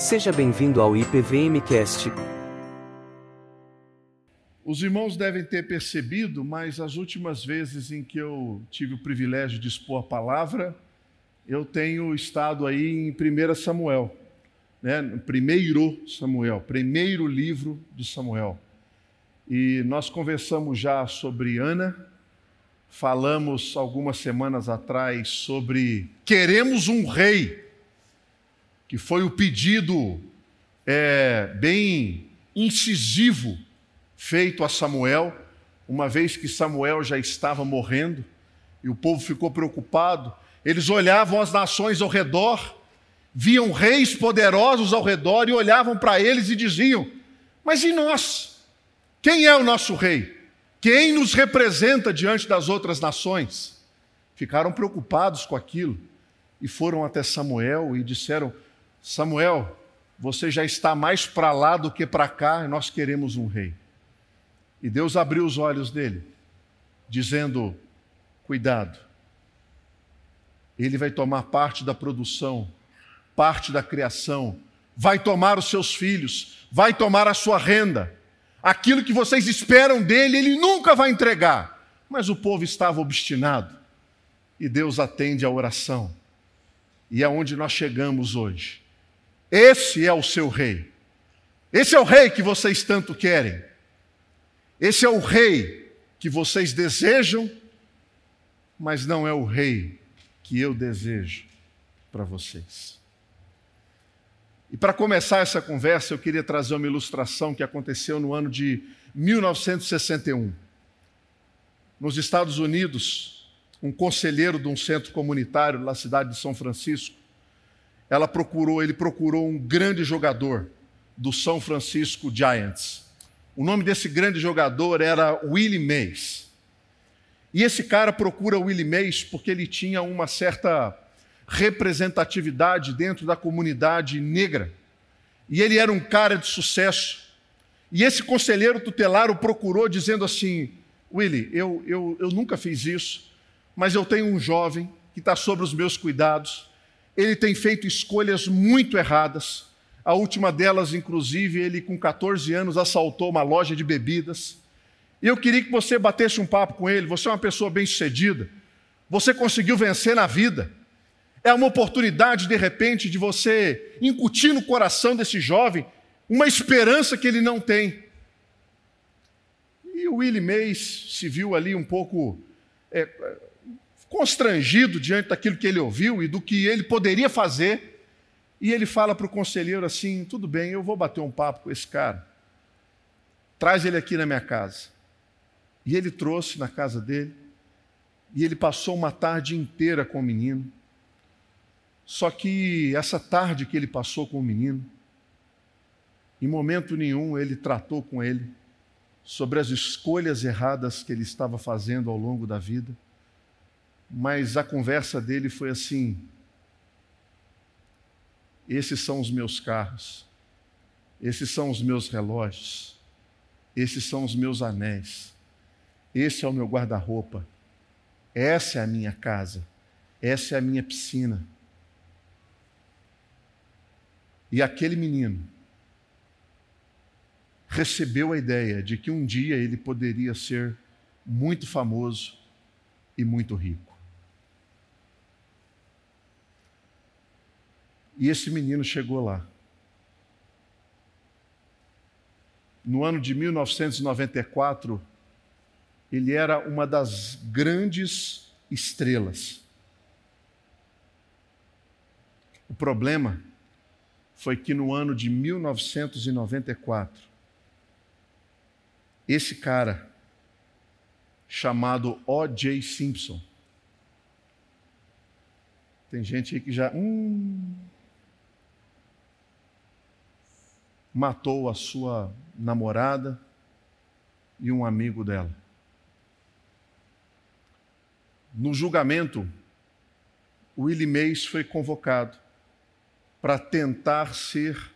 Seja bem-vindo ao IPVMcast. Os irmãos devem ter percebido, mas as últimas vezes em que eu tive o privilégio de expor a palavra, eu tenho estado aí em 1 Samuel, né? primeiro Samuel, primeiro livro de Samuel. E nós conversamos já sobre Ana, falamos algumas semanas atrás sobre queremos um rei, que foi o pedido é, bem incisivo feito a Samuel, uma vez que Samuel já estava morrendo e o povo ficou preocupado. Eles olhavam as nações ao redor, viam reis poderosos ao redor e olhavam para eles e diziam: Mas e nós? Quem é o nosso rei? Quem nos representa diante das outras nações? Ficaram preocupados com aquilo e foram até Samuel e disseram: Samuel, você já está mais para lá do que para cá nós queremos um rei. E Deus abriu os olhos dele, dizendo: Cuidado, ele vai tomar parte da produção, parte da criação, vai tomar os seus filhos, vai tomar a sua renda Aquilo que vocês esperam dele, ele nunca vai entregar. Mas o povo estava obstinado. E Deus atende a oração. E é nós chegamos hoje. Esse é o seu rei. Esse é o rei que vocês tanto querem. Esse é o rei que vocês desejam, mas não é o rei que eu desejo para vocês. E para começar essa conversa, eu queria trazer uma ilustração que aconteceu no ano de 1961. Nos Estados Unidos, um conselheiro de um centro comunitário na cidade de São Francisco, ela procurou, ele procurou um grande jogador do São Francisco Giants. O nome desse grande jogador era Willie Mays. E esse cara procura Willie Mays porque ele tinha uma certa representatividade dentro da comunidade negra. E ele era um cara de sucesso. E esse conselheiro tutelar o procurou dizendo assim: Willie, eu, eu, eu nunca fiz isso, mas eu tenho um jovem que está sob os meus cuidados. Ele tem feito escolhas muito erradas. A última delas, inclusive, ele com 14 anos assaltou uma loja de bebidas. E eu queria que você batesse um papo com ele. Você é uma pessoa bem-sucedida. Você conseguiu vencer na vida. É uma oportunidade, de repente, de você incutir no coração desse jovem uma esperança que ele não tem. E o Willie Mays se viu ali um pouco é, constrangido diante daquilo que ele ouviu e do que ele poderia fazer. E ele fala para o conselheiro assim: tudo bem, eu vou bater um papo com esse cara. Traz ele aqui na minha casa. E ele trouxe na casa dele. E ele passou uma tarde inteira com o menino. Só que essa tarde que ele passou com o menino, em momento nenhum ele tratou com ele sobre as escolhas erradas que ele estava fazendo ao longo da vida, mas a conversa dele foi assim: esses são os meus carros, esses são os meus relógios, esses são os meus anéis, esse é o meu guarda-roupa, essa é a minha casa, essa é a minha piscina e aquele menino recebeu a ideia de que um dia ele poderia ser muito famoso e muito rico. E esse menino chegou lá. No ano de 1994, ele era uma das grandes estrelas. O problema foi que no ano de 1994, esse cara, chamado O.J. Simpson, tem gente aí que já. Hum, matou a sua namorada e um amigo dela. No julgamento, Willie Mays foi convocado para tentar ser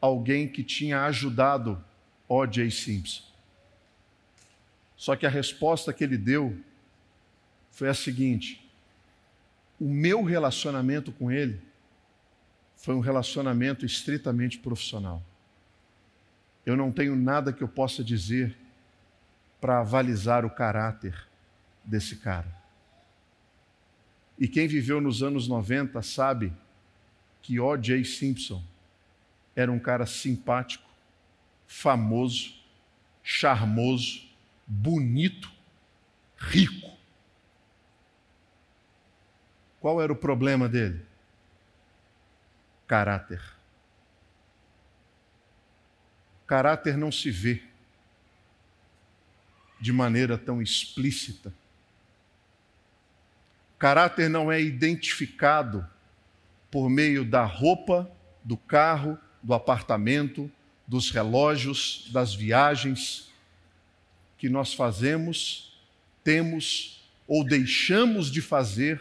alguém que tinha ajudado O.J. Simpson. Só que a resposta que ele deu foi a seguinte: o meu relacionamento com ele foi um relacionamento estritamente profissional. Eu não tenho nada que eu possa dizer para avalizar o caráter desse cara. E quem viveu nos anos 90 sabe que O.J. Simpson era um cara simpático, famoso, charmoso, bonito, rico. Qual era o problema dele? Caráter. Caráter não se vê de maneira tão explícita. Caráter não é identificado por meio da roupa, do carro, do apartamento, dos relógios, das viagens que nós fazemos, temos ou deixamos de fazer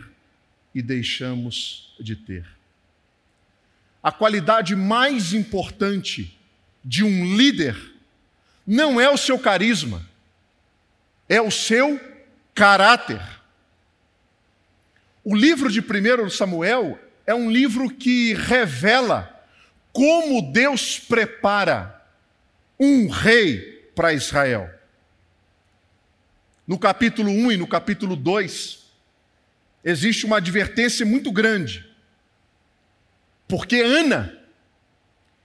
e deixamos de ter. A qualidade mais importante de um líder não é o seu carisma, é o seu caráter. O livro de 1 Samuel é um livro que revela como Deus prepara um rei para Israel. No capítulo 1 e no capítulo 2, existe uma advertência muito grande. Porque Ana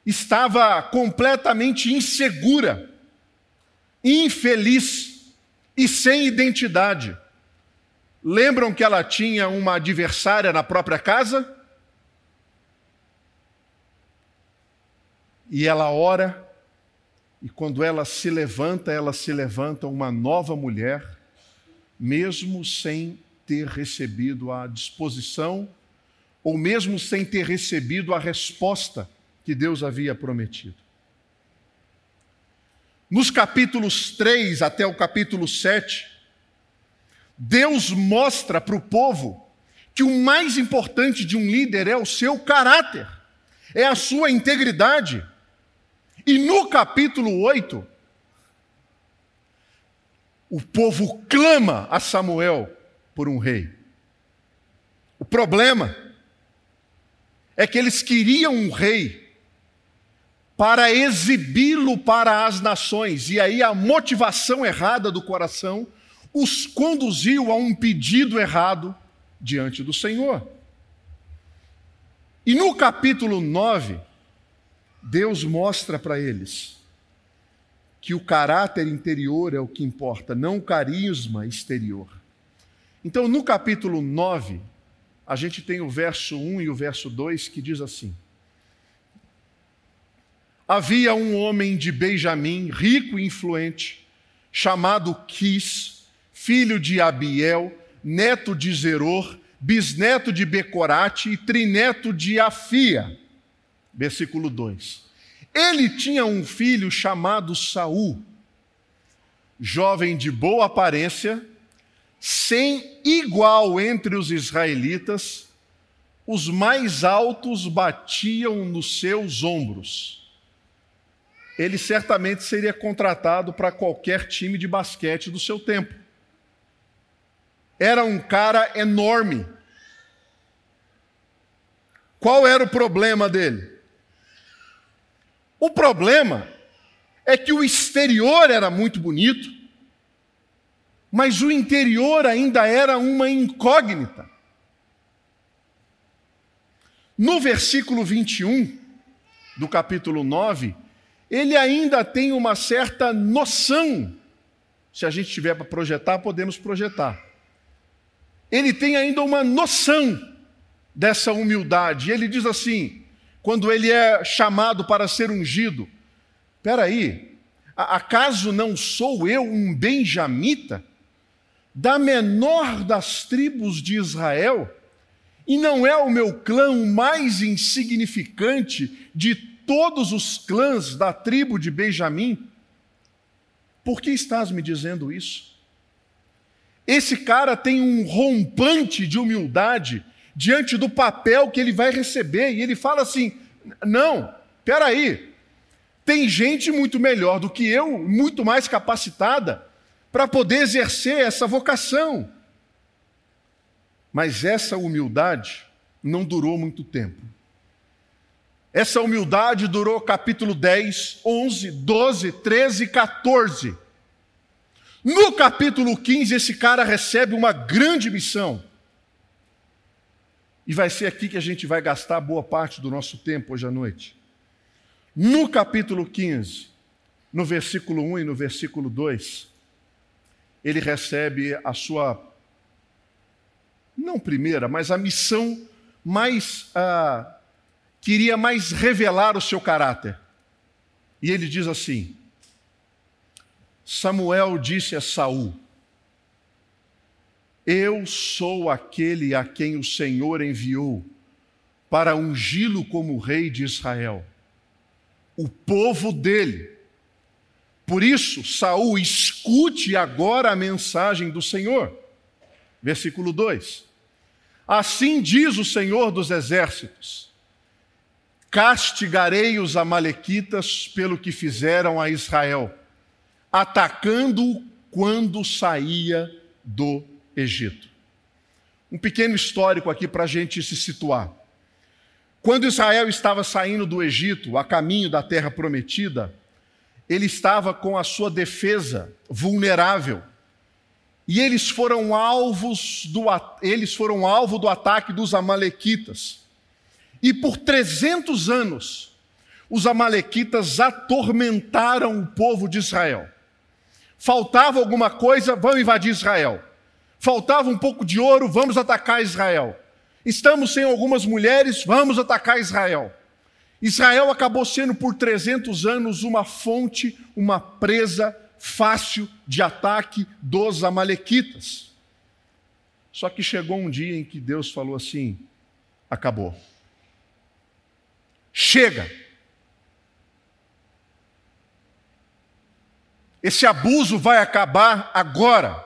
estava completamente insegura, infeliz e sem identidade. Lembram que ela tinha uma adversária na própria casa? E ela ora, e quando ela se levanta, ela se levanta uma nova mulher, mesmo sem ter recebido a disposição, ou mesmo sem ter recebido a resposta que Deus havia prometido. Nos capítulos 3 até o capítulo 7, Deus mostra para o povo que o mais importante de um líder é o seu caráter, é a sua integridade. E no capítulo 8, o povo clama a Samuel por um rei. O problema é que eles queriam um rei para exibi-lo para as nações, e aí a motivação errada do coração os conduziu a um pedido errado diante do Senhor. E no capítulo 9, Deus mostra para eles que o caráter interior é o que importa, não o carisma exterior. Então, no capítulo 9, a gente tem o verso 1 e o verso 2 que diz assim: Havia um homem de Benjamim, rico e influente, chamado Quis, filho de Abiel, neto de Zeror, bisneto de Becorate e trineto de Afia. Versículo 2. Ele tinha um filho chamado Saul, jovem de boa aparência, sem igual entre os israelitas, os mais altos batiam nos seus ombros. Ele certamente seria contratado para qualquer time de basquete do seu tempo era um cara enorme. Qual era o problema dele? O problema é que o exterior era muito bonito, mas o interior ainda era uma incógnita. No versículo 21 do capítulo 9, ele ainda tem uma certa noção. Se a gente tiver para projetar, podemos projetar ele tem ainda uma noção dessa humildade. Ele diz assim, quando ele é chamado para ser ungido: Espera aí, acaso não sou eu um benjamita, da menor das tribos de Israel? E não é o meu clã o mais insignificante de todos os clãs da tribo de Benjamim? Por que estás me dizendo isso? Esse cara tem um rompante de humildade diante do papel que ele vai receber, e ele fala assim: não, peraí, tem gente muito melhor do que eu, muito mais capacitada, para poder exercer essa vocação. Mas essa humildade não durou muito tempo. Essa humildade durou capítulo 10, 11, 12, 13 e 14. No capítulo 15, esse cara recebe uma grande missão. E vai ser aqui que a gente vai gastar boa parte do nosso tempo hoje à noite. No capítulo 15, no versículo 1 e no versículo 2, ele recebe a sua, não primeira, mas a missão mais, ah, queria mais revelar o seu caráter. E ele diz assim: Samuel disse a Saul: eu sou aquele a quem o Senhor enviou para ungí-lo como rei de Israel, o povo dele. Por isso, Saul, escute agora a mensagem do Senhor. Versículo 2. Assim diz o Senhor dos exércitos: Castigarei os amalequitas pelo que fizeram a Israel, atacando-o quando saía do Egito. Um pequeno histórico aqui para a gente se situar. Quando Israel estava saindo do Egito, a caminho da terra prometida, ele estava com a sua defesa vulnerável. E eles foram alvos do, eles foram alvo do ataque dos amalequitas. E por 300 anos, os amalequitas atormentaram o povo de Israel. Faltava alguma coisa, vão invadir Israel. Faltava um pouco de ouro, vamos atacar Israel. Estamos sem algumas mulheres, vamos atacar Israel. Israel acabou sendo por 300 anos uma fonte, uma presa fácil de ataque dos Amalequitas. Só que chegou um dia em que Deus falou assim: acabou. Chega. Esse abuso vai acabar agora.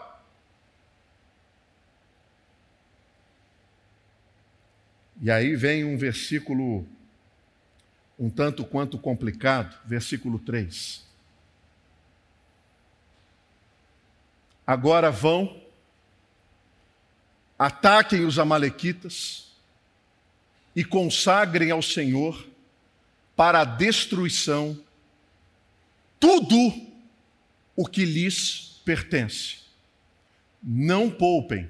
E aí vem um versículo um tanto quanto complicado, versículo 3. Agora vão, ataquem os Amalequitas e consagrem ao Senhor para a destruição tudo o que lhes pertence. Não poupem,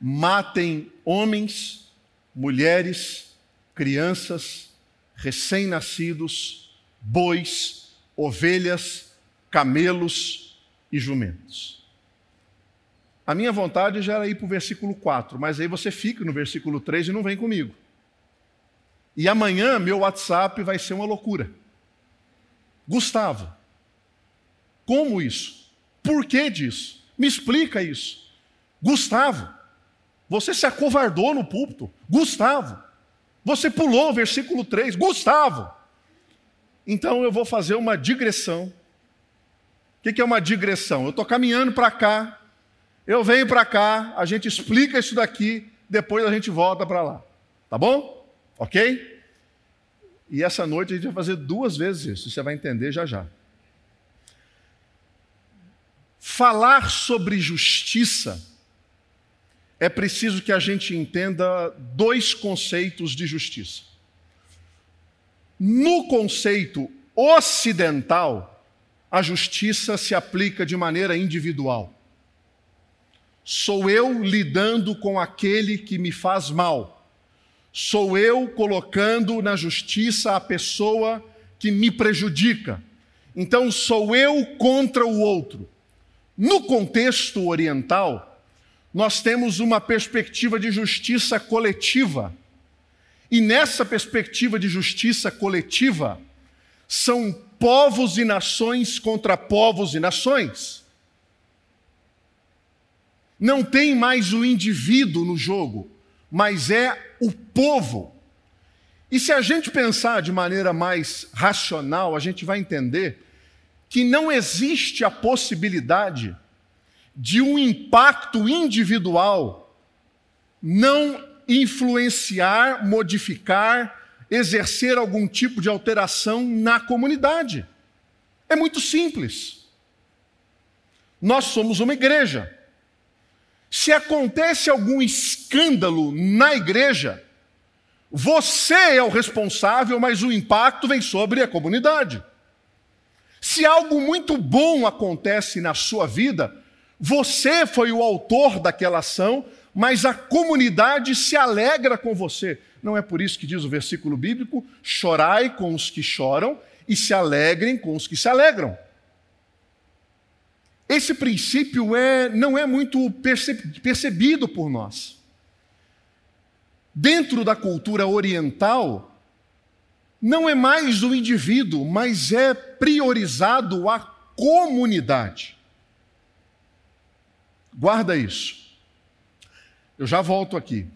matem homens mulheres, crianças, recém-nascidos, bois, ovelhas, camelos e jumentos. A minha vontade já era ir para o versículo 4, mas aí você fica no versículo 3 e não vem comigo. E amanhã meu WhatsApp vai ser uma loucura. Gustavo, como isso? Por que disso? Me explica isso. Gustavo, você se acovardou no púlpito. Gustavo. Você pulou o versículo 3. Gustavo. Então eu vou fazer uma digressão. O que é uma digressão? Eu estou caminhando para cá, eu venho para cá, a gente explica isso daqui, depois a gente volta para lá. Tá bom? Ok? E essa noite a gente vai fazer duas vezes isso, você vai entender já já. Falar sobre justiça é preciso que a gente entenda dois conceitos de justiça. No conceito ocidental, a justiça se aplica de maneira individual. Sou eu lidando com aquele que me faz mal. Sou eu colocando na justiça a pessoa que me prejudica. Então sou eu contra o outro. No contexto oriental, nós temos uma perspectiva de justiça coletiva. E nessa perspectiva de justiça coletiva, são povos e nações contra povos e nações. Não tem mais o indivíduo no jogo, mas é o povo. E se a gente pensar de maneira mais racional, a gente vai entender que não existe a possibilidade de um impacto individual não influenciar, modificar, exercer algum tipo de alteração na comunidade. É muito simples. Nós somos uma igreja. Se acontece algum escândalo na igreja, Você é o responsável, mas o impacto vem sobre a comunidade. Se algo muito bom acontece na sua vida, você foi o autor daquela ação, mas a comunidade se alegra com você. Não é por isso que diz o versículo bíblico: chorai com os que choram e se alegrem com os que se alegram. Esse princípio é, não é muito percebido por nós. Dentro da cultura oriental, não é mais o indivíduo, mas é priorizado a comunidade. Guarda isso. Eu já volto aqui.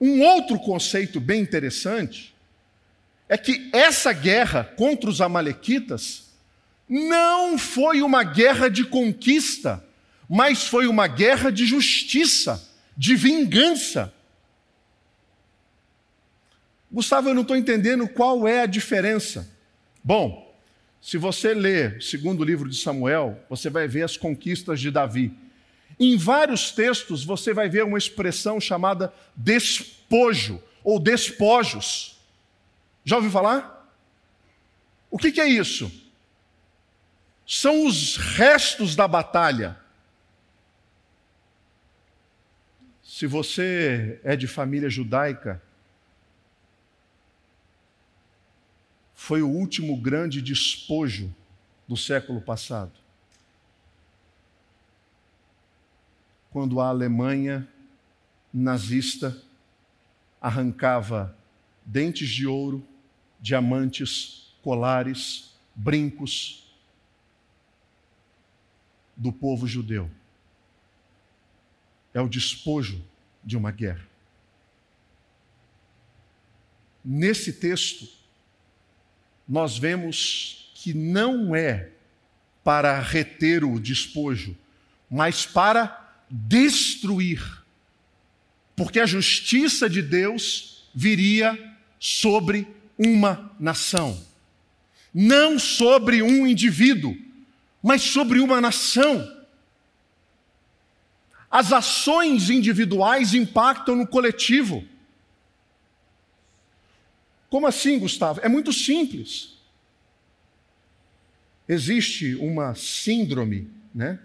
Um outro conceito bem interessante é que essa guerra contra os Amalequitas não foi uma guerra de conquista, mas foi uma guerra de justiça, de vingança. Gustavo, eu não estou entendendo qual é a diferença. Bom, se você ler o segundo livro de Samuel, você vai ver as conquistas de Davi. Em vários textos você vai ver uma expressão chamada despojo ou despojos. Já ouviu falar? O que, que é isso? São os restos da batalha. Se você é de família judaica, foi o último grande despojo do século passado. quando a Alemanha nazista arrancava dentes de ouro, diamantes, colares, brincos do povo judeu. É o despojo de uma guerra. Nesse texto, nós vemos que não é para reter o despojo, mas para destruir, porque a justiça de Deus viria sobre uma nação, não sobre um indivíduo, mas sobre uma nação. As ações individuais impactam no coletivo. Como assim, Gustavo? É muito simples. Existe uma síndrome, né?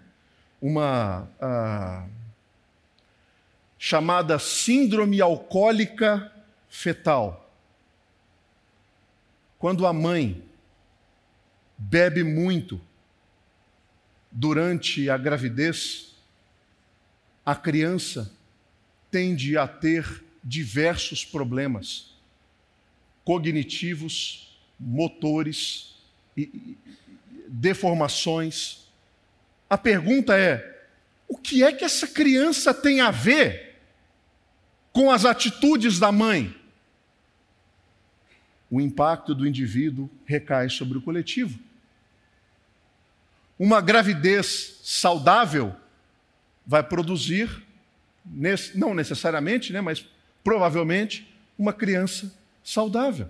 uma ah, chamada síndrome alcoólica fetal. Quando a mãe bebe muito durante a gravidez, a criança tende a ter diversos problemas cognitivos, motores, deformações a pergunta é: o que é que essa criança tem a ver com as atitudes da mãe? O impacto do indivíduo recai sobre o coletivo. Uma gravidez saudável vai produzir, não necessariamente, né, mas provavelmente, uma criança saudável.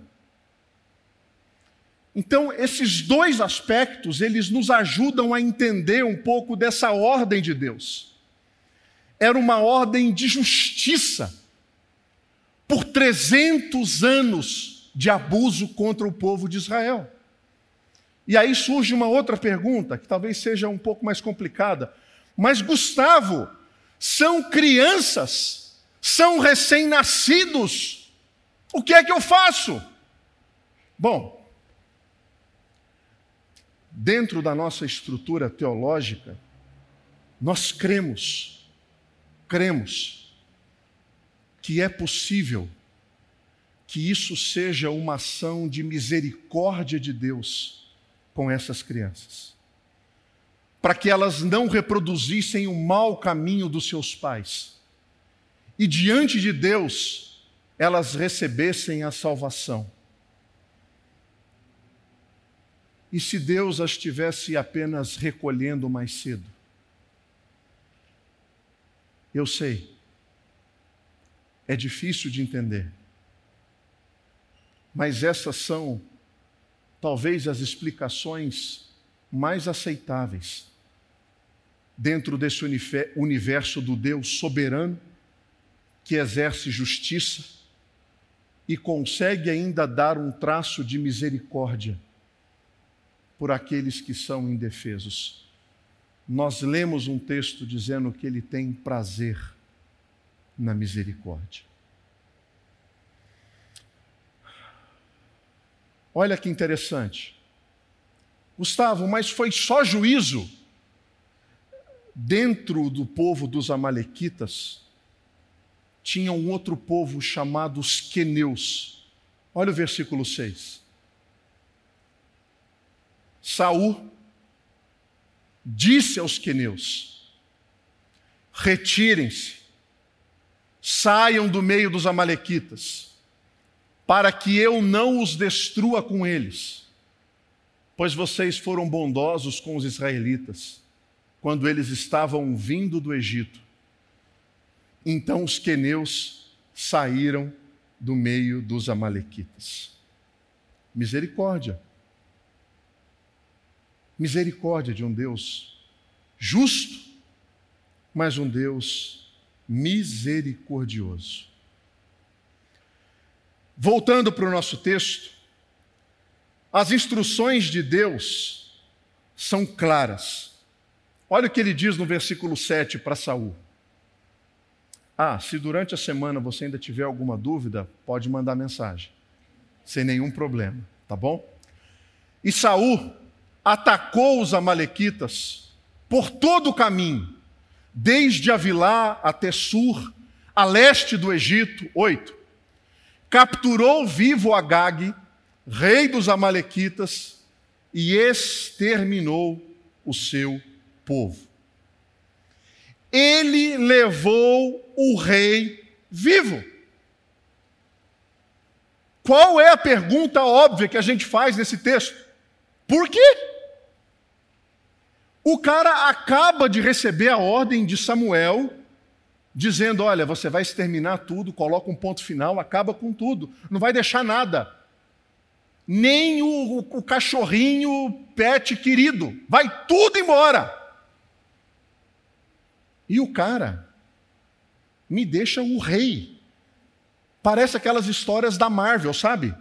Então, esses dois aspectos, eles nos ajudam a entender um pouco dessa ordem de Deus. Era uma ordem de justiça por 300 anos de abuso contra o povo de Israel. E aí surge uma outra pergunta, que talvez seja um pouco mais complicada. Mas, Gustavo, são crianças, são recém-nascidos. O que é que eu faço? Bom, dentro da nossa estrutura teológica, nós cremos, cremos que é possível que isso seja uma ação de misericórdia de Deus com essas crianças, para que elas não reproduzissem o mau caminho dos seus pais e diante de Deus elas recebessem a salvação. E se Deus as tivesse apenas recolhendo mais cedo? Eu sei, é difícil de entender, mas essas são talvez as explicações mais aceitáveis dentro desse universo do Deus soberano que exerce justiça, e consegue ainda dar um traço de misericórdia por aqueles que são indefesos. Nós lemos um texto dizendo que ele tem prazer na misericórdia. Olha que interessante. Gustavo, mas foi só juízo dentro do povo dos Amalequitas? Tinha um outro povo chamado os Queneus. Olha o versículo 6. Saul disse aos queneus: Retirem-se, saiam do meio dos amalequitas para que eu não os destrua com eles, pois vocês foram bondosos com os israelitas quando eles estavam vindo do Egito. Então os queneus saíram do meio dos amalequitas. Misericórdia. Misericórdia de um Deus justo, mas um Deus misericordioso. Voltando para o nosso texto, as instruções de Deus são claras. Olha o que ele diz no versículo 7 para Saul. Ah, se durante a semana você ainda tiver alguma dúvida, pode mandar mensagem. Sem nenhum problema, tá bom? E Saul atacou os amalequitas por todo o caminho, desde Avilá até Sur, a leste do Egito. Oito capturou vivo Agag, rei dos Amalequitas, e exterminou o seu povo. Ele levou o rei vivo. Qual é a pergunta óbvia que a gente faz nesse texto? Por quê? O cara acaba de receber a ordem de Samuel dizendo: olha, você vai exterminar tudo, coloca um ponto final, acaba com tudo, não vai deixar nada. Nem o, o, cachorrinho pet querido, vai tudo embora. E o cara me deixa o rei. Parece aquelas histórias da Marvel, sabe?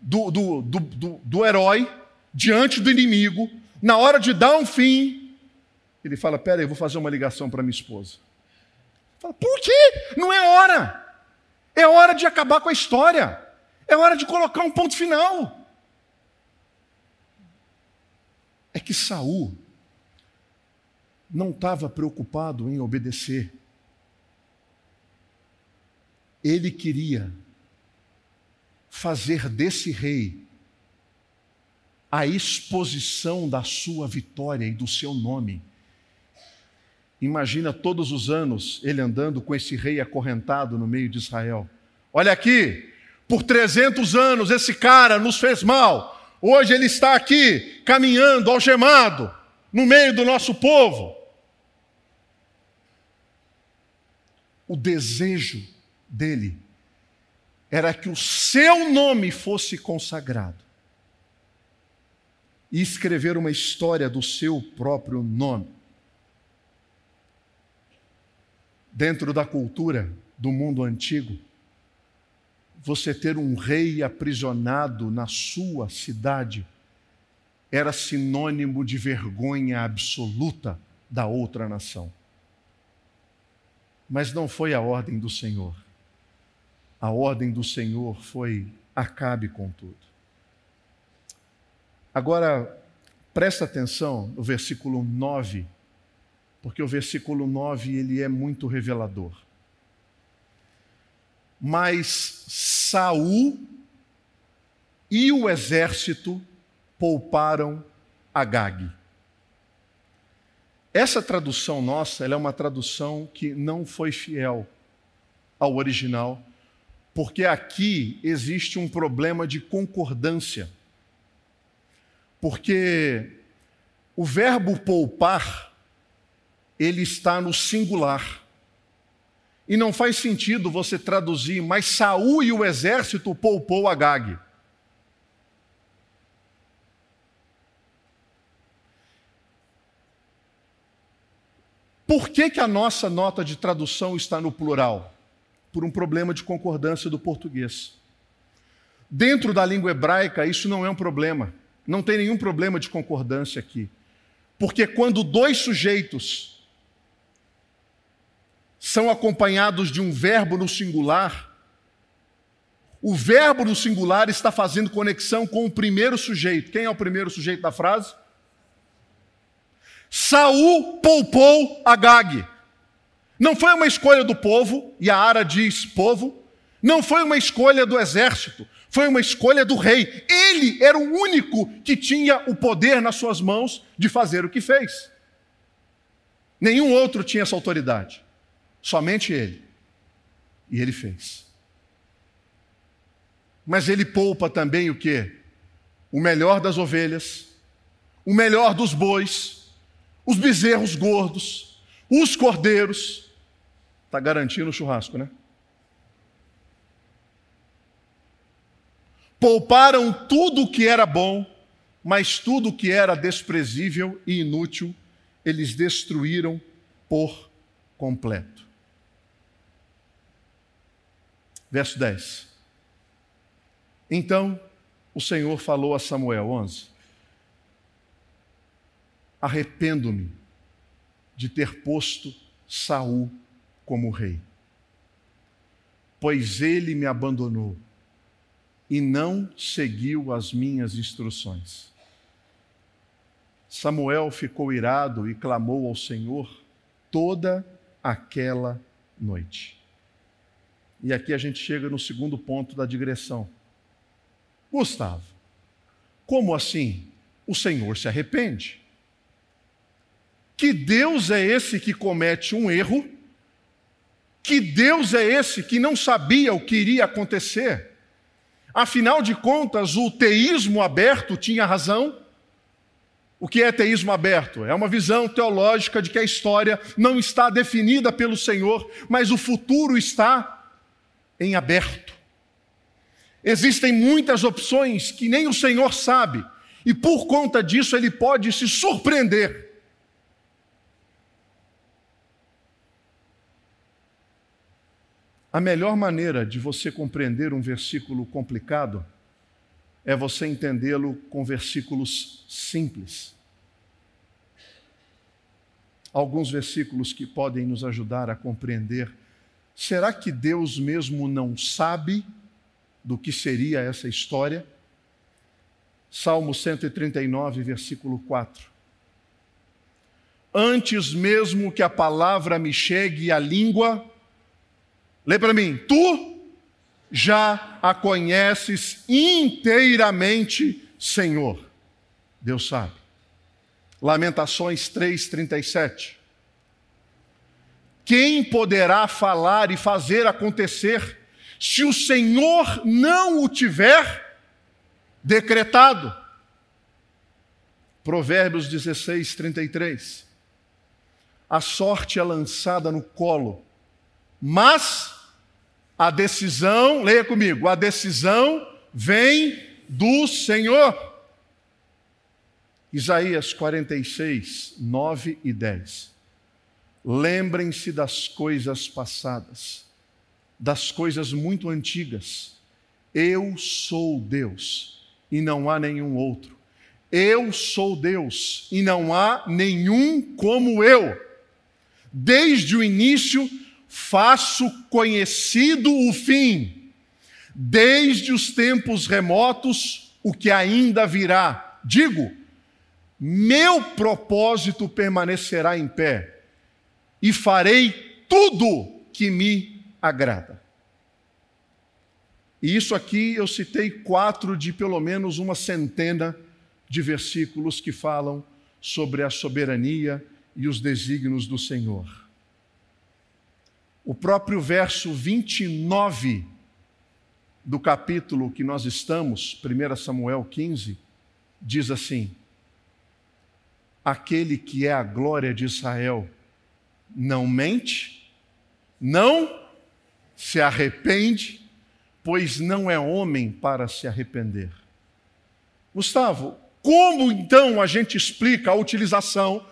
Do, do, do, do, do herói diante do inimigo, na hora de dar um fim, ele fala: Pera aí, eu vou fazer uma ligação para minha esposa. Por quê? Não é hora. É hora de acabar com a história. É hora de colocar um ponto final. É que Saul não estava preocupado em obedecer. Ele queria fazer desse rei a exposição da sua vitória e do seu nome. Imagina todos os anos ele andando com esse rei acorrentado no meio de Israel. Olha aqui, por 300 anos esse cara nos fez mal. Hoje ele está aqui caminhando, algemado, no meio do nosso povo. O desejo dele era que o seu nome fosse consagrado e escrever uma história do seu próprio nome. Dentro da cultura do mundo antigo, você ter um rei aprisionado na sua cidade era sinônimo de vergonha absoluta da outra nação. Mas não foi a ordem do Senhor. A ordem do Senhor foi: acabe com tudo. Agora, presta atenção no versículo 9 porque o versículo 9 ele é muito revelador. Mas Saul e o exército pouparam Agag. Essa tradução nossa, é uma tradução que não foi fiel ao original, porque aqui existe um problema de concordância. Porque o verbo poupar ele está no singular. E não faz sentido você traduzir, mas Saul e o exército poupou Agag. Por que, que a nossa nota de tradução está no plural? Por um problema de concordância do português. Dentro da língua hebraica, isso não é um problema. Não tem nenhum problema de concordância aqui. Porque quando dois sujeitos são acompanhados de um verbo no singular, o verbo no singular está fazendo conexão com o primeiro sujeito. Quem é o primeiro sujeito da frase? Saul poupou Agag. Não foi uma escolha do povo, e a Ara diz povo, não foi uma escolha do exército, foi uma escolha do rei. Ele era o único que tinha o poder nas suas mãos de fazer o que fez. Nenhum outro tinha essa autoridade, somente ele. E ele fez. Mas ele poupa também o que? O melhor das ovelhas, o melhor dos bois, os bezerros gordos, os cordeiros. Está garantindo o churrasco, né? Pouparam tudo o que era bom, mas tudo o que era desprezível e inútil, eles destruíram por completo. Verso 10. Então o Senhor falou a Samuel 11: Arrependo-me de ter posto Saul como rei, pois ele me abandonou e não seguiu as minhas instruções. Samuel ficou irado e clamou ao Senhor toda aquela noite. E aqui a gente chega no segundo ponto da digressão. Gustavo, como assim o Senhor se arrepende? Que Deus é esse que comete um erro? Que Deus é esse que não sabia o que iria acontecer? Afinal de contas, o teísmo aberto tinha razão. O que é teísmo aberto? É uma visão teológica de que a história não está definida pelo Senhor, mas o futuro está em aberto. Existem muitas opções que nem o Senhor sabe, e por conta disso ele pode se surpreender. A melhor maneira de você compreender um versículo complicado é você entendê-lo com versículos simples. Alguns versículos que podem nos ajudar a compreender. Será que Deus mesmo não sabe do que seria essa história. Salmo 139, versículo 4. Antes mesmo que a palavra me chegue à língua, lê para mim, tu já a conheces inteiramente, Senhor. Deus sabe. Lamentações 3:37. Quem poderá falar e fazer acontecer se o Senhor não o tiver decretado. Provérbios 16, 33. A sorte é lançada no colo, mas a decisão, leia comigo, a decisão vem do Senhor. Isaías 46, 9 e 10. Lembrem-se das coisas passadas das coisas muito antigas. Eu sou Deus e não há nenhum outro. Eu sou Deus e não há nenhum como eu. Desde o início faço conhecido o fim, desde os tempos remotos o que ainda virá. Digo, meu propósito permanecerá em pé e farei tudo que me agrada. E isso aqui eu citei quatro de pelo menos uma centena de versículos que falam sobre a soberania e os desígnios do Senhor. O próprio verso 29 do capítulo que nós estamos, 1 Samuel 15, diz assim: Aquele que é a glória de Israel não mente, não se arrepende, pois não é homem para se arrepender. Gustavo, como então a gente explica a utilização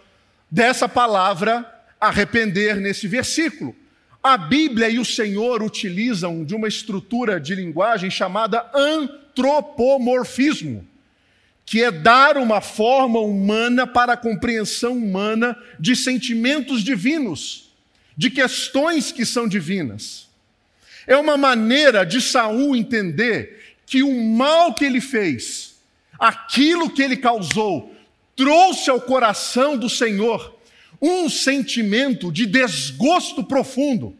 dessa palavra arrepender nesse versículo? A Bíblia e o Senhor utilizam de uma estrutura de linguagem chamada antropomorfismo, que é dar uma forma humana para a compreensão humana de sentimentos divinos, de questões que são divinas. É uma maneira de Saul entender que o mal que ele fez, aquilo que ele causou, trouxe ao coração do Senhor um sentimento de desgosto profundo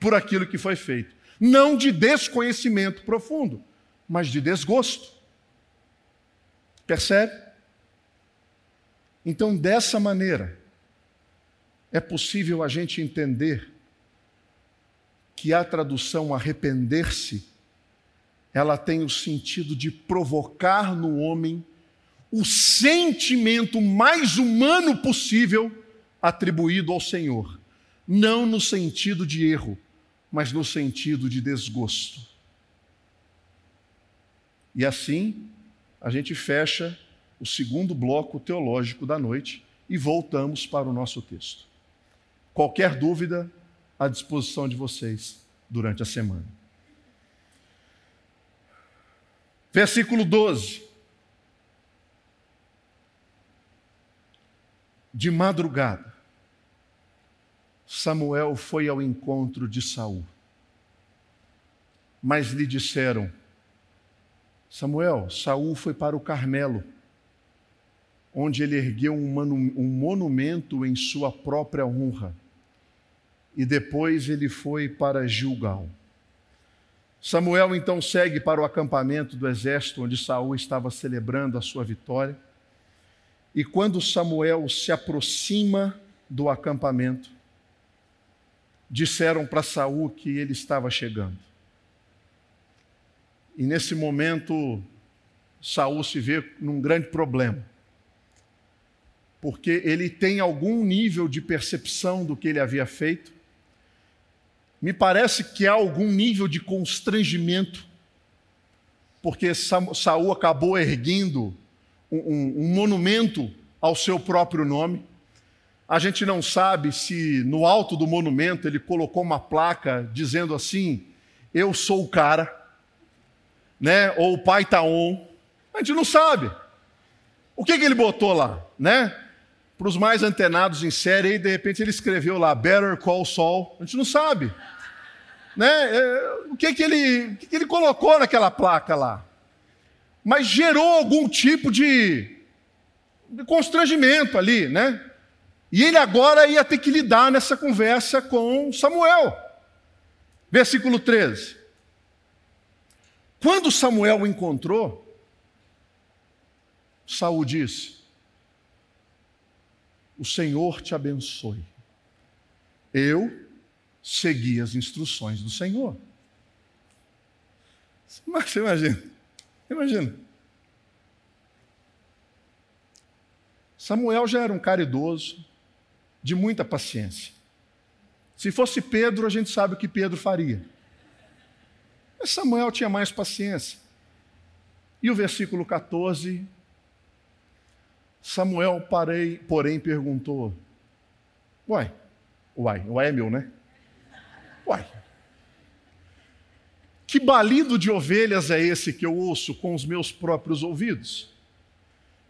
por aquilo que foi feito. Não de desconhecimento profundo, mas de desgosto. Percebe? Então, dessa maneira, é possível a gente entender que a tradução arrepender-se, ela tem o sentido de provocar no homem o sentimento mais humano possível atribuído ao Senhor, não no sentido de erro, mas no sentido de desgosto. E assim, a gente fecha o segundo bloco teológico da noite e voltamos para o nosso texto. Qualquer dúvida, à disposição de vocês durante a semana. Versículo 12. De madrugada, Samuel foi ao encontro de Saul. Mas lhe disseram: Samuel, Saul foi para o Carmelo, onde ele ergueu um monumento em sua própria honra. E depois ele foi para Gilgal. Samuel então segue para o acampamento do exército onde Saul estava celebrando a sua vitória. E quando Samuel se aproxima do acampamento, disseram para Saul que ele estava chegando. E nesse momento, Saul se vê num grande problema. Porque ele tem algum nível de percepção do que ele havia feito. Me parece que há algum nível de constrangimento, porque Saul acabou erguendo um, um, um monumento ao seu próprio nome. A gente não sabe se no alto do monumento ele colocou uma placa dizendo assim: Eu sou o cara né? Ou o pai tá on. A gente não sabe. O que, que ele botou lá, né? Para os mais antenados em série, e de repente ele escreveu lá Better Call Saul. A gente não sabe, né? É, o que que ele, que, que ele colocou naquela placa lá? Mas gerou algum tipo de, de constrangimento ali, né? E ele agora ia ter que lidar nessa conversa com Samuel. Versículo 13. Quando Samuel o encontrou, Saul disse: O Senhor te abençoe. Eu segui as instruções do Senhor. Mas você imagina, imagina. Samuel já era um cara idoso, de muita paciência. Se fosse Pedro, a gente sabe o que Pedro faria. Mas Samuel tinha mais paciência. E o versículo 14, Samuel, parei, porém, perguntou: Uai, uai, uai é meu, né? Uai. Que balido de ovelhas é esse que eu ouço com os meus próprios ouvidos?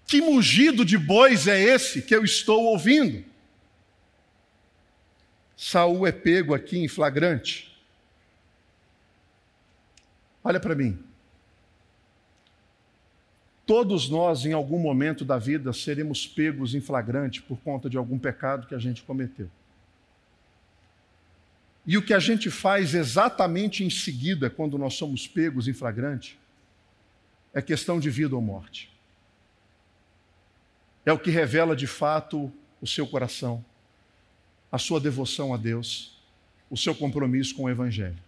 Que mugido de bois é esse que eu estou ouvindo? Saul é pego aqui em flagrante. Olha para mim. Todos nós, em algum momento da vida, seremos pegos em flagrante por conta de algum pecado que a gente cometeu. E o que a gente faz exatamente em seguida, quando nós somos pegos em flagrante, é questão de vida ou morte. É o que revela de fato o seu coração, a sua devoção a Deus, o seu compromisso com o Evangelho.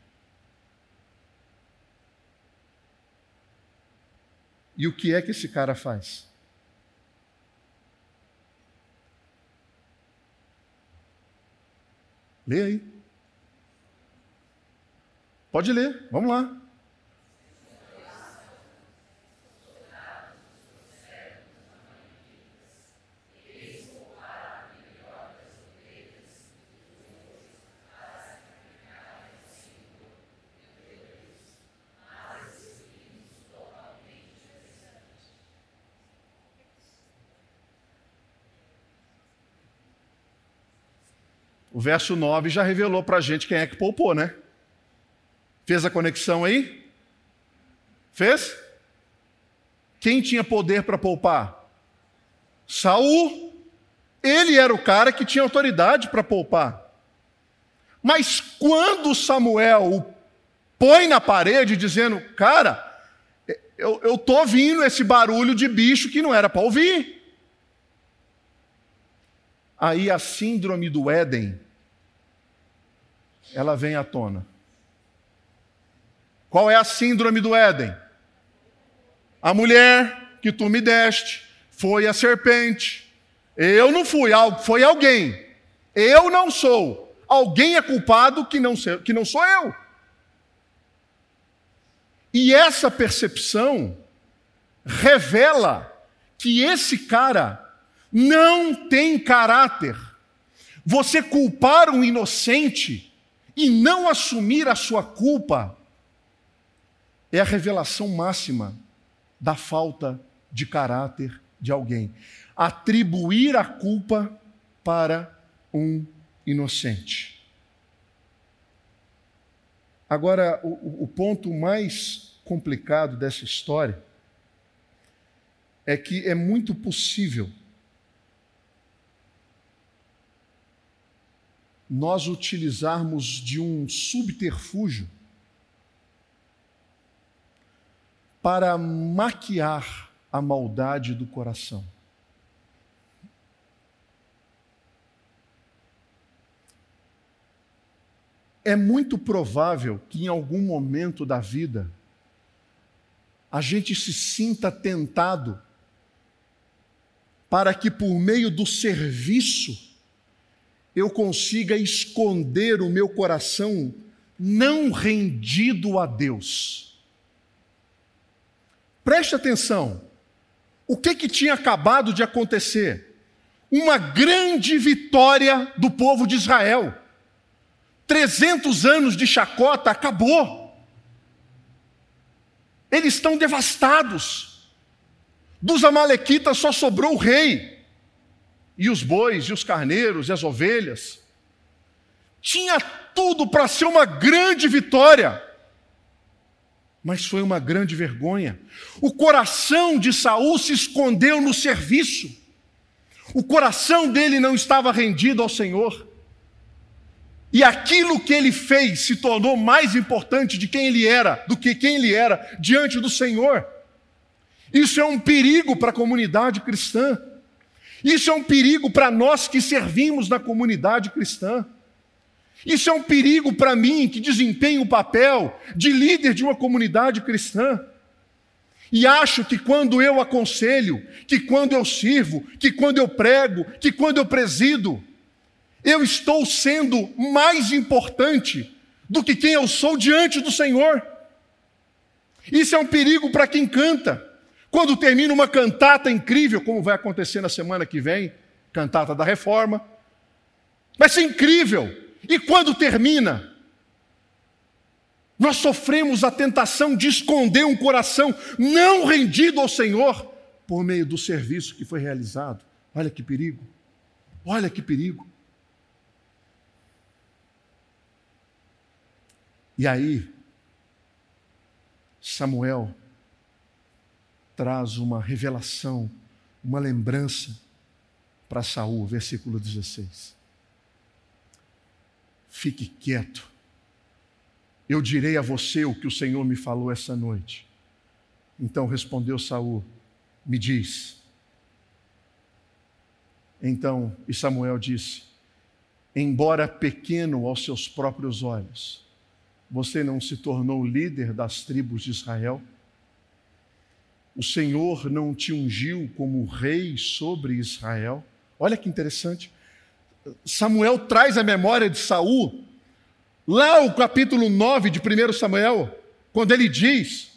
E o que é que esse cara faz? Lê aí. Pode ler, vamos lá. O verso 9 já revelou para a gente quem é que poupou, né? Fez a conexão aí? Fez? Quem tinha poder para poupar? Saul. Ele era o cara que tinha autoridade para poupar. Mas quando Samuel o põe na parede dizendo, cara, eu estou ouvindo esse barulho de bicho que não era para ouvir. Aí a síndrome do Éden, ela vem à tona. Qual é a síndrome do Éden? A mulher que tu me deste foi a serpente. Eu não fui, foi alguém. Eu não sou. Alguém é culpado que não, que não sou eu. E essa percepção revela que esse cara não tem caráter. Você culpar um inocente e não assumir a sua culpa é a revelação máxima da falta de caráter de alguém. Atribuir a culpa para um inocente. Agora, o, o ponto mais complicado dessa história é que é muito possível nós utilizarmos de um subterfúgio para maquiar a maldade do coração. é muito provável que em algum momento da vida a gente se sinta tentado para que por meio do serviço eu consiga esconder o meu coração não rendido a Deus. Preste atenção. O que que tinha acabado de acontecer? Uma grande vitória do povo de Israel. 300 anos de chacota acabou. Eles estão devastados. Dos Amalequitas só sobrou o rei, e os bois, e os carneiros, e as ovelhas. Tinha tudo para ser uma grande vitória, mas foi uma grande vergonha. O coração de Saul se escondeu no serviço. O coração dele não estava rendido ao Senhor. E aquilo que ele fez se tornou mais importante de quem ele era, do que quem ele era diante do Senhor. Isso é um perigo para a comunidade cristã. Isso é um perigo para nós que servimos na comunidade cristã. Isso é um perigo para mim que desempenho o papel de líder de uma comunidade cristã. E acho que quando eu aconselho, que quando eu sirvo, que quando eu prego, que quando eu presido, eu estou sendo mais importante do que quem eu sou diante do Senhor. Isso é um perigo para quem canta. Quando termina uma cantata incrível, como vai acontecer na semana que vem, cantata da reforma, vai ser incrível. E quando termina, nós sofremos a tentação de esconder um coração não rendido ao Senhor por meio do serviço que foi realizado. Olha que perigo. Olha que perigo. E aí, Samuel traz uma revelação, uma lembrança para Saul, versículo 16. Fique quieto. Eu direi a você o que o Senhor me falou essa noite. Então respondeu Saul: Me diz. Então, e Samuel disse: Embora pequeno aos seus próprios olhos, você não se tornou líder das tribos de Israel? O Senhor não te ungiu como rei sobre Israel? Olha que interessante. Samuel traz a memória de Saul, lá o capítulo 9 de 1 Samuel, quando ele diz: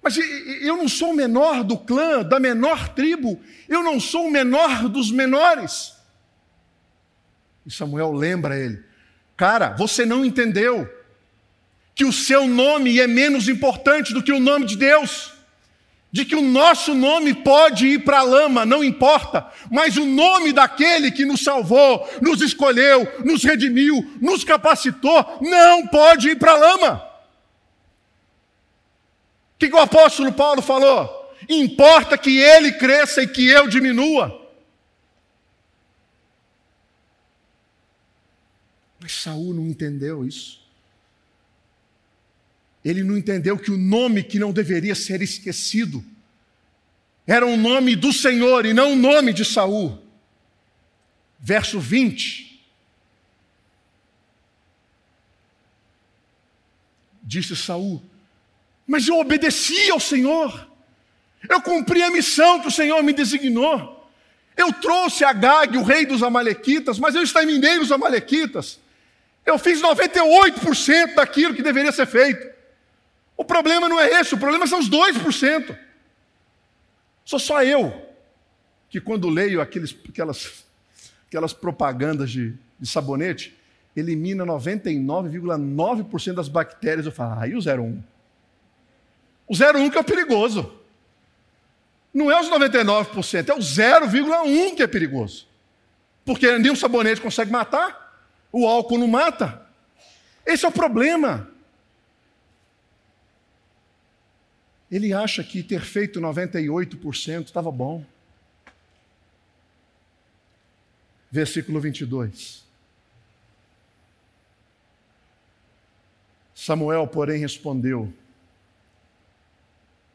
Mas eu não sou o menor do clã, da menor tribo, eu não sou o menor dos menores. E Samuel lembra ele: Cara, você não entendeu que o seu nome é menos importante do que o nome de Deus. De que o nosso nome pode ir para a lama, não importa, mas o nome daquele que nos salvou, nos escolheu, nos redimiu, nos capacitou, não pode ir para a lama. O que, o apóstolo Paulo falou? Importa que ele cresça e que eu diminua. Mas Saul não entendeu isso. Ele não entendeu que o nome que não deveria ser esquecido era o nome do Senhor e não o nome de Saul. Verso 20. Disse Saul: Mas eu obedeci ao Senhor. Eu cumpri a missão que o Senhor me designou. Eu trouxe a Gag, o rei dos Amalequitas, mas eu exterminei os Amalequitas. Eu fiz 98% daquilo que deveria ser feito. O problema não é esse, o problema são os 2%. Sou só eu que, quando leio aqueles, aquelas, aquelas propagandas de, de sabonete, elimina 99,9% das bactérias. Eu falo, ah, e o 0,1? O 0,1 que é o perigoso. Não é os 99%, é o 0,1 que é perigoso. Porque nem o sabonete consegue matar, o álcool não mata. Esse é o problema. Ele acha que ter feito 98% estava bom. Versículo 22. Samuel, porém, respondeu: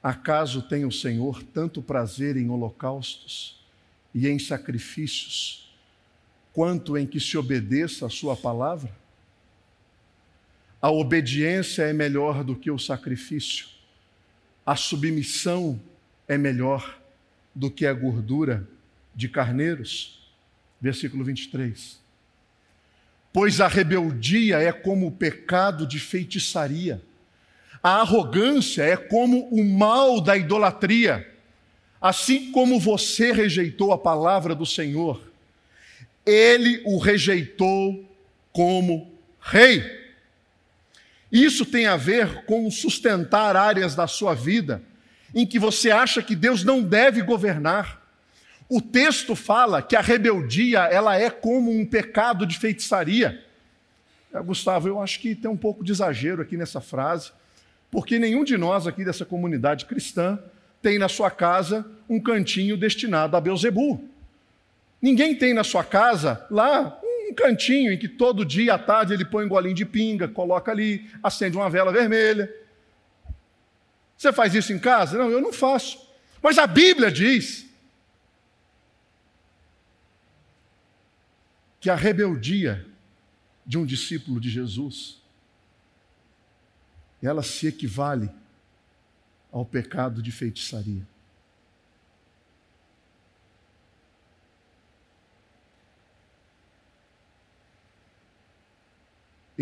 Acaso tem o Senhor tanto prazer em holocaustos e em sacrifícios, quanto em que se obedeça a Sua palavra? A obediência é melhor do que o sacrifício a submissão é melhor do que a gordura de carneiros. Versículo 23. Pois a rebeldia é como o pecado de feitiçaria, a arrogância é como o mal da idolatria. Assim como você rejeitou a palavra do Senhor, ele o rejeitou como rei. Isso tem a ver com sustentar áreas da sua vida em que você acha que Deus não deve governar. O texto fala que a rebeldia ela é como um pecado de feitiçaria. É, Gustavo, eu acho que tem um pouco de exagero aqui nessa frase, porque nenhum de nós aqui dessa comunidade cristã tem na sua casa um cantinho destinado a Beuzebu. Ninguém tem na sua casa lá um cantinho em que todo dia à tarde ele põe um golinho de pinga, coloca ali, acende uma vela vermelha. Você faz isso em casa? Não, eu não faço. Mas a Bíblia diz que a rebeldia de um discípulo de Jesus ela se equivale ao pecado de feitiçaria.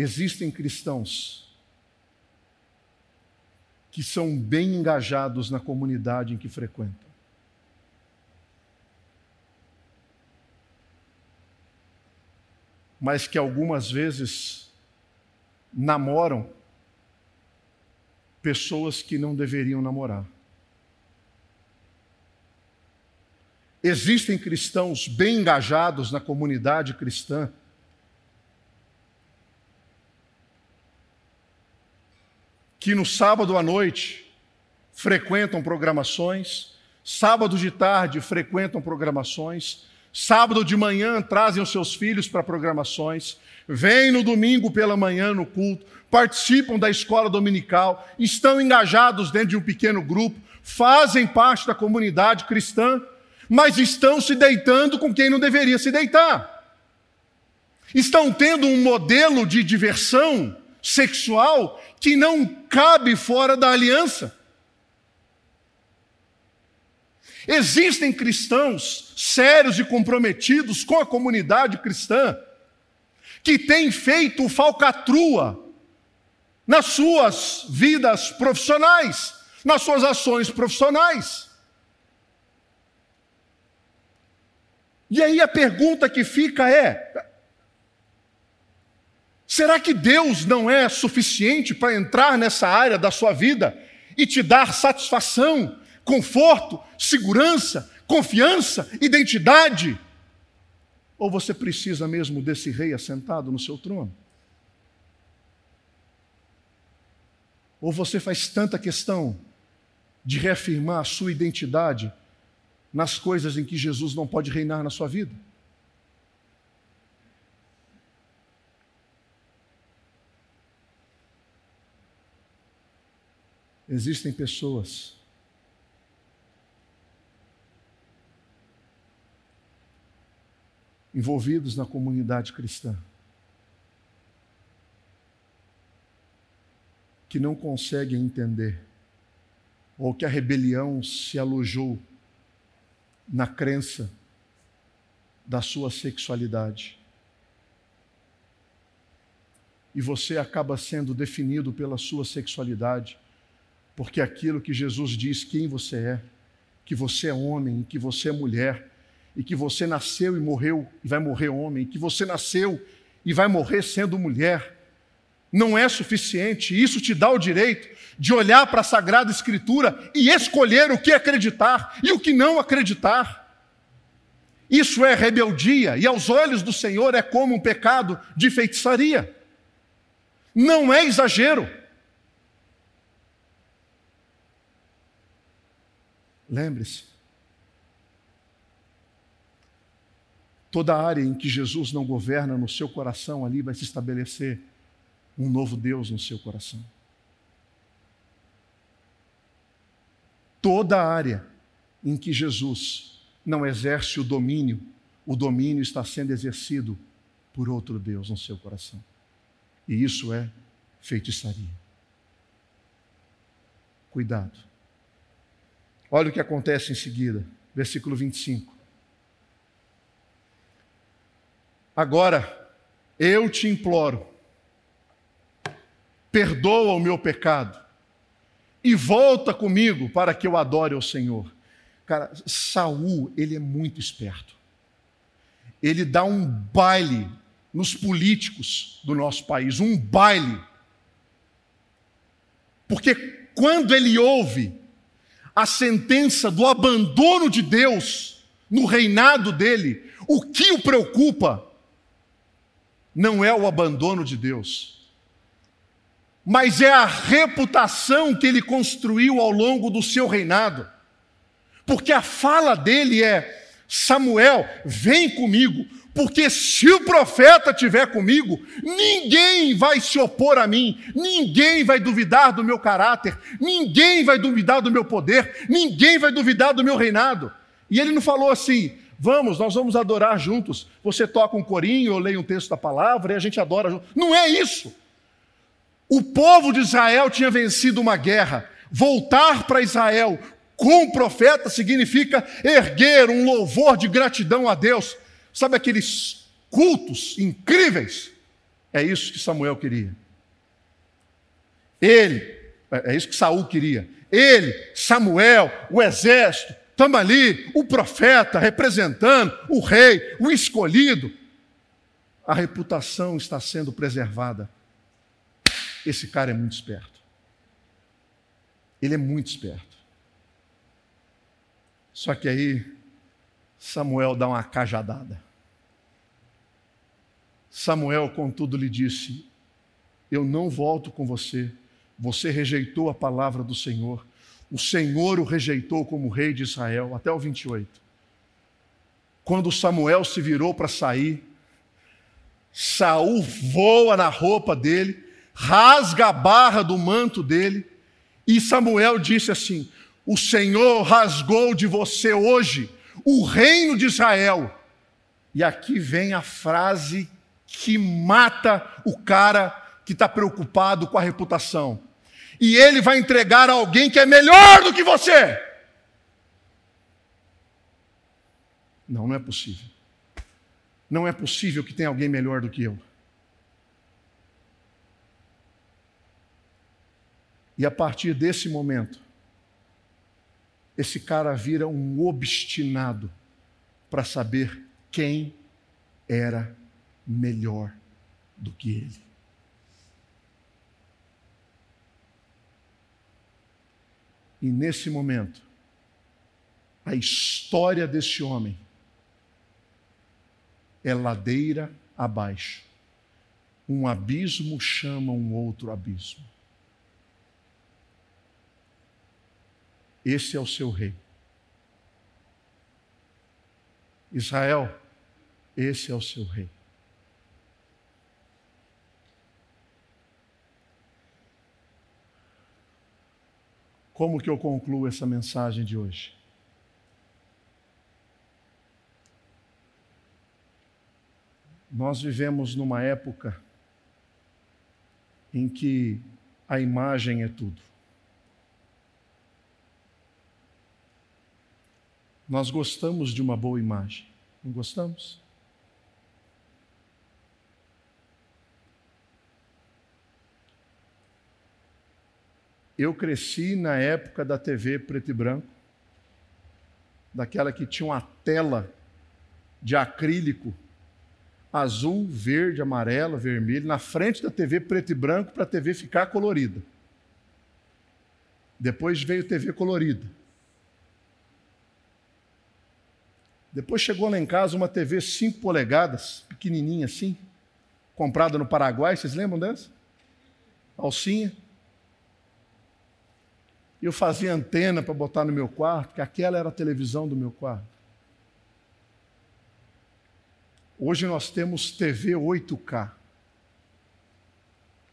Existem cristãos que são bem engajados na comunidade em que frequentam. Mas que algumas vezes namoram pessoas que não deveriam namorar. Existem cristãos bem engajados na comunidade cristã que no sábado à noite frequentam programações, sábado de tarde frequentam programações, sábado de manhã trazem os seus filhos para programações, vêm no domingo pela manhã no culto, participam da escola dominical, estão engajados dentro de um pequeno grupo, fazem parte da comunidade cristã, mas estão se deitando com quem não deveria se deitar. Estão tendo um modelo de diversão sexual que não cabe fora da aliança. Existem cristãos sérios e comprometidos com a comunidade cristã que têm feito falcatrua nas suas vidas profissionais, nas suas ações profissionais. E aí a pergunta que fica é: Será que Deus não é suficiente para entrar nessa área da sua vida e te dar satisfação conforto, segurança, confiança, identidade? Ou você precisa mesmo desse rei assentado no seu trono? Ou você faz tanta questão de reafirmar a sua identidade nas coisas em que Jesus não pode reinar na sua vida? Existem pessoas envolvidos na comunidade cristã que não conseguem entender ou que a rebelião se alojou na crença da sua sexualidade. E você acaba sendo definido pela sua sexualidade, porque aquilo que Jesus diz quem você é, que você é homem, que você é mulher, e que você nasceu e morreu e vai morrer homem, que você nasceu e vai morrer sendo mulher, não é suficiente. Isso te dá o direito de olhar para a Sagrada Escritura e escolher o que acreditar e o que não acreditar. Isso é rebeldia e aos olhos do Senhor é como um pecado de feitiçaria. Não é exagero. Lembre-se, Toda área em que Jesus não governa no seu coração, ali vai se estabelecer um novo Deus no seu coração. Toda área em que Jesus não exerce o domínio, o domínio está sendo exercido por outro Deus no seu coração. E isso é feitiçaria. Cuidado. Olha o que acontece em seguida, versículo 25. Agora, eu te imploro, perdoa o meu pecado e volta comigo para que eu adore ao Senhor. Cara, Saul, ele é muito esperto. Ele dá um baile nos políticos do nosso país, um baile. Porque quando ele ouve a sentença do abandono de Deus no reinado dele, o que o preocupa não é o abandono de Deus, mas é a reputação que ele construiu ao longo do seu reinado. Porque a fala dele é: Samuel, vem comigo, porque se o profeta estiver comigo, ninguém vai se opor a mim, ninguém vai duvidar do meu caráter, ninguém vai duvidar do meu poder, ninguém vai duvidar do meu reinado. E ele não falou assim: Vamos, nós vamos adorar juntos. Você toca um corinho, eu leio um texto da palavra e a gente adora junto. Não é isso. O povo de Israel tinha vencido uma guerra. Voltar para Israel com o profeta significa erguer um louvor de gratidão a Deus. Sabe aqueles cultos incríveis? É isso que Samuel queria. Ele, é, é isso que Saul queria. Ele, Samuel, o exército, Estamos ali, o profeta representando o rei, o escolhido. A reputação está sendo preservada. Esse cara é muito esperto. Ele é muito esperto. Só que aí Samuel dá uma cajadada. Samuel, contudo, lhe disse: Eu não volto com você. Você rejeitou a palavra do Senhor o Senhor o rejeitou como rei de Israel, até o 28. Quando Samuel se virou para sair, Saul voa na roupa dele, rasga a barra do manto dele, e Samuel disse assim: O Senhor rasgou de você hoje o reino de Israel. E aqui vem a frase que mata o cara que está preocupado com a reputação e ele vai entregar a alguém que é melhor do que você. Não, não é possível. Não é possível que tenha alguém melhor do que eu. E a partir desse momento, esse cara vira um obstinado para saber quem era melhor do que ele. E nesse momento, a história desse homem é ladeira abaixo. Um abismo chama um outro abismo. Esse é o seu rei. Israel, esse é o seu rei. Como que eu concluo essa mensagem de hoje? Nós vivemos numa época em que a imagem é tudo. Nós gostamos de uma boa imagem, não gostamos? Eu cresci na época da TV preto e branco, daquela que tinha uma tela de acrílico azul, verde, amarelo, vermelho, na frente da TV preto e branco para a TV ficar colorida. Depois veio TV colorida. Depois chegou lá em casa uma TV 5 polegadas, pequenininha assim, comprada no Paraguai, vocês lembram dessa? Alcinha. Eu fazia antena para botar no meu quarto, que aquela era a televisão do meu quarto. Hoje nós temos TV 8K.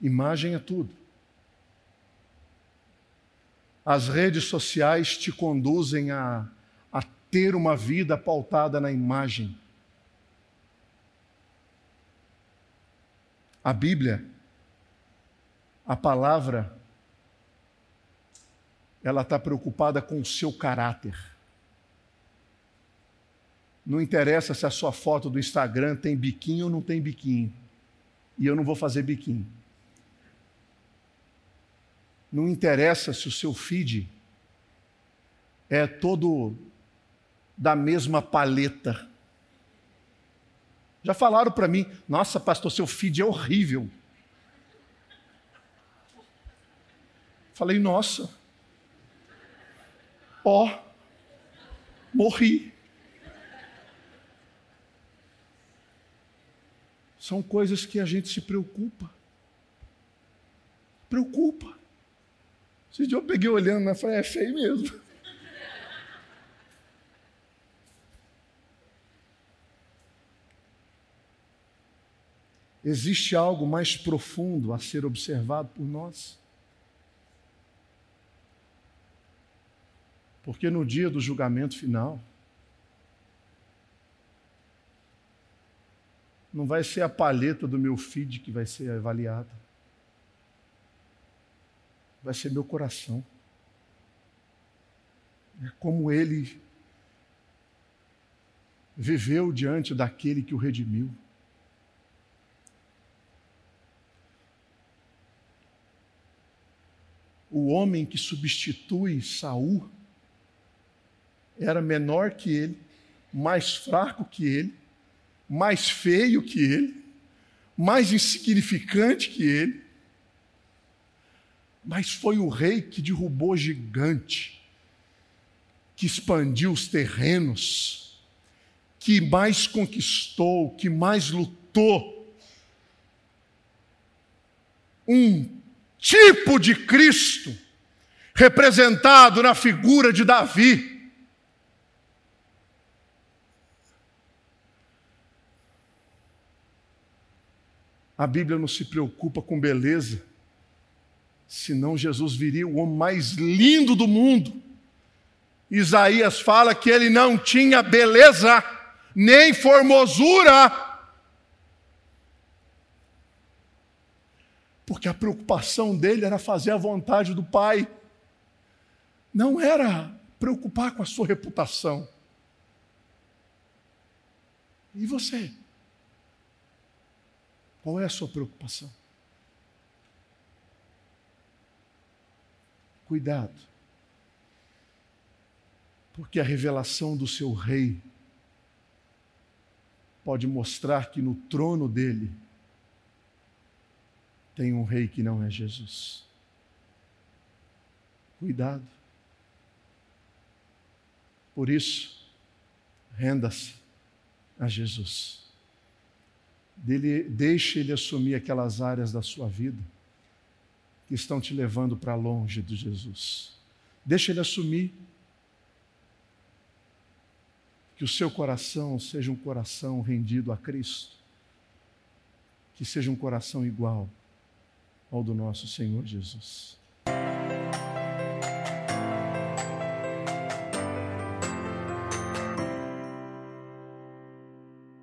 Imagem é tudo. As redes sociais te conduzem a, a ter uma vida pautada na imagem. A Bíblia, a palavra, ela está preocupada com o seu caráter. Não interessa se a sua foto do Instagram tem biquinho ou não tem biquinho. E eu não vou fazer biquinho. Não interessa se o seu feed é todo da mesma paleta. Já falaram para mim, nossa, pastor, seu feed é horrível. Falei, nossa, ó, oh, morri. São coisas que a gente se preocupa. Preocupa. Esse dia eu peguei olhando, né? Falei, é feio mesmo. Existe algo mais profundo a ser observado por nós? Porque no dia do julgamento final, não vai ser a palheta do meu feed que vai ser avaliada. Vai ser meu coração. É como ele viveu diante daquele que o redimiu. O homem que substitui Saul era menor que ele, mais fraco que ele, mais feio que ele, mais insignificante que ele, mas foi o rei que derrubou gigante, que expandiu os terrenos, que mais conquistou, que mais lutou. Um tipo de Cristo representado na figura de Davi A Bíblia não se preocupa com beleza, senão Jesus viria o homem mais lindo do mundo. Isaías fala que ele não tinha beleza, nem formosura, porque a preocupação dele era fazer a vontade do Pai, não era preocupar com a sua reputação. E você? Qual é a sua preocupação? Cuidado, porque a revelação do seu rei pode mostrar que no trono dele tem um rei que não é Jesus. Cuidado. Por isso, renda-se a Jesus. Dele, deixe Ele assumir aquelas áreas da sua vida que estão te levando para longe de Jesus. Deixe Ele assumir. Que o seu coração seja um coração rendido a Cristo. Que seja um coração igual ao do nosso Senhor Jesus.